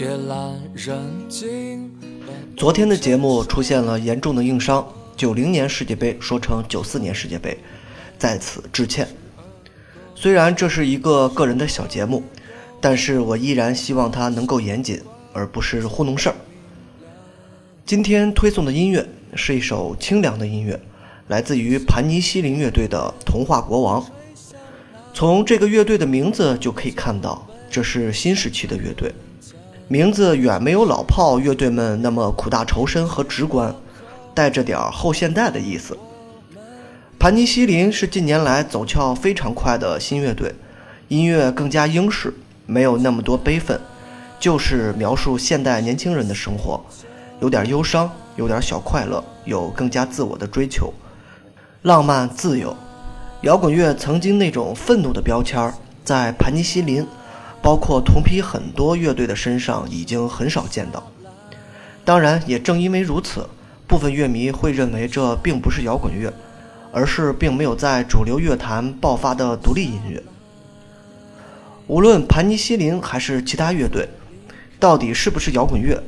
夜阑人静昨天的节目出现了严重的硬伤，九零年世界杯说成九四年世界杯，在此致歉。虽然这是一个个人的小节目，但是我依然希望它能够严谨，而不是糊弄事儿。今天推送的音乐是一首清凉的音乐，来自于盘尼西林乐队的《童话国王》。从这个乐队的名字就可以看到，这是新时期的乐队。名字远没有老炮乐队们那么苦大仇深和直观，带着点后现代的意思。盘尼西林是近年来走俏非常快的新乐队，音乐更加英式，没有那么多悲愤，就是描述现代年轻人的生活，有点忧伤，有点小快乐，有更加自我的追求，浪漫自由。摇滚乐曾经那种愤怒的标签，在盘尼西林。包括同批很多乐队的身上已经很少见到。当然，也正因为如此，部分乐迷会认为这并不是摇滚乐，而是并没有在主流乐坛爆发的独立音乐。无论盘尼西林还是其他乐队，到底是不是摇滚乐，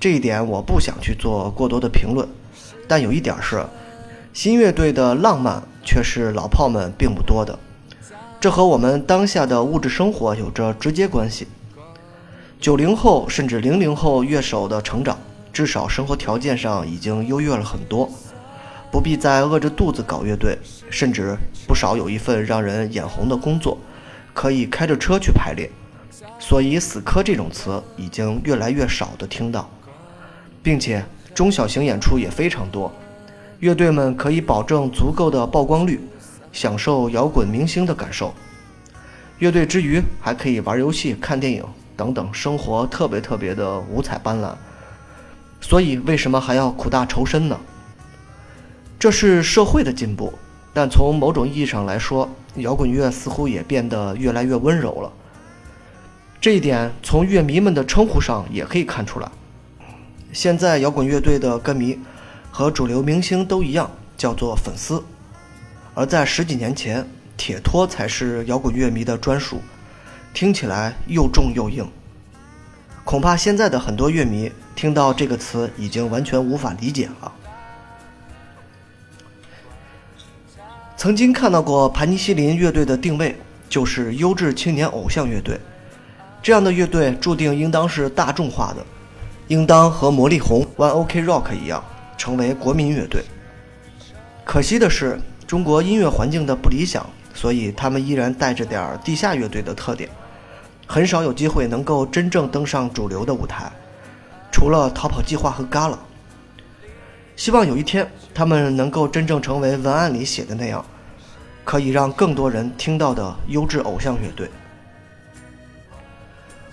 这一点我不想去做过多的评论。但有一点是，新乐队的浪漫却是老炮们并不多的。这和我们当下的物质生活有着直接关系。九零后甚至零零后乐手的成长，至少生活条件上已经优越了很多，不必再饿着肚子搞乐队，甚至不少有一份让人眼红的工作，可以开着车去排练。所以“死磕”这种词已经越来越少的听到，并且中小型演出也非常多，乐队们可以保证足够的曝光率。享受摇滚明星的感受，乐队之余还可以玩游戏、看电影等等，生活特别特别的五彩斑斓。所以，为什么还要苦大仇深呢？这是社会的进步，但从某种意义上来说，摇滚乐似乎也变得越来越温柔了。这一点从乐迷们的称呼上也可以看出来。现在摇滚乐队的歌迷和主流明星都一样，叫做粉丝。而在十几年前，铁托才是摇滚乐迷的专属，听起来又重又硬。恐怕现在的很多乐迷听到这个词已经完全无法理解了。曾经看到过盘尼西林乐队的定位，就是优质青年偶像乐队。这样的乐队注定应当是大众化的，应当和魔力红、One OK Rock 一样，成为国民乐队。可惜的是。中国音乐环境的不理想，所以他们依然带着点儿地下乐队的特点，很少有机会能够真正登上主流的舞台，除了逃跑计划和 Gala。希望有一天他们能够真正成为文案里写的那样，可以让更多人听到的优质偶像乐队。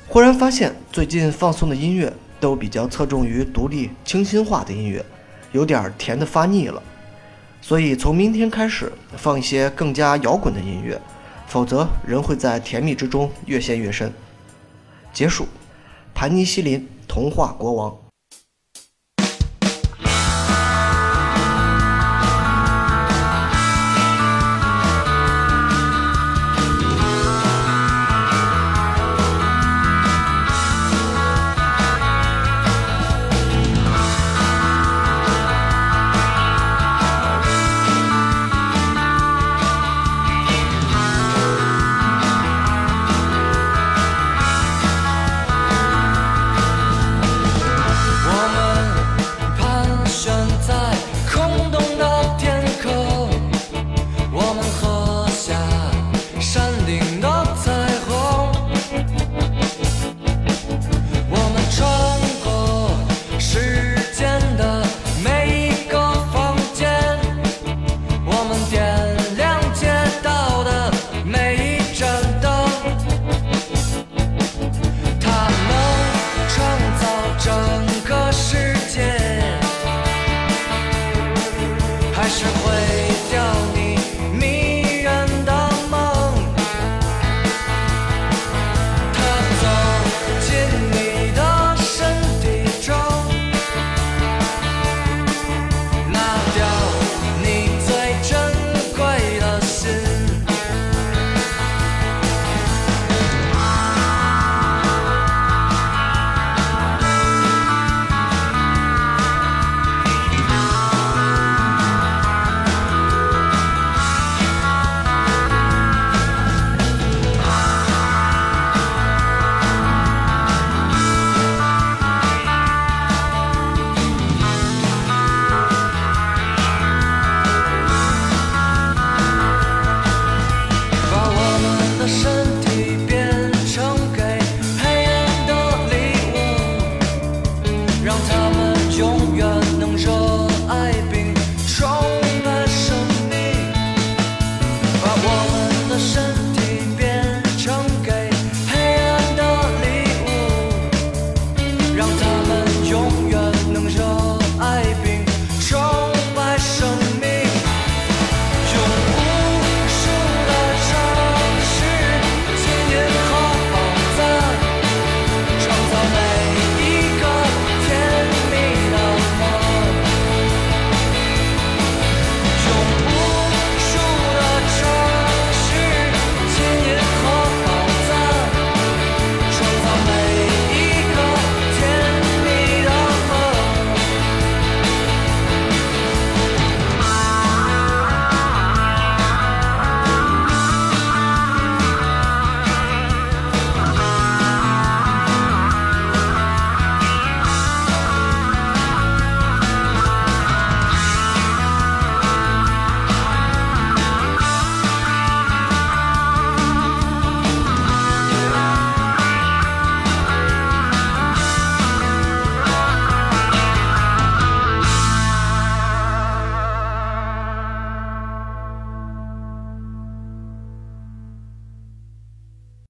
忽然发现最近放送的音乐都比较侧重于独立清新化的音乐，有点甜的发腻了。所以从明天开始放一些更加摇滚的音乐，否则人会在甜蜜之中越陷越深。结束，盘尼西林童话国王。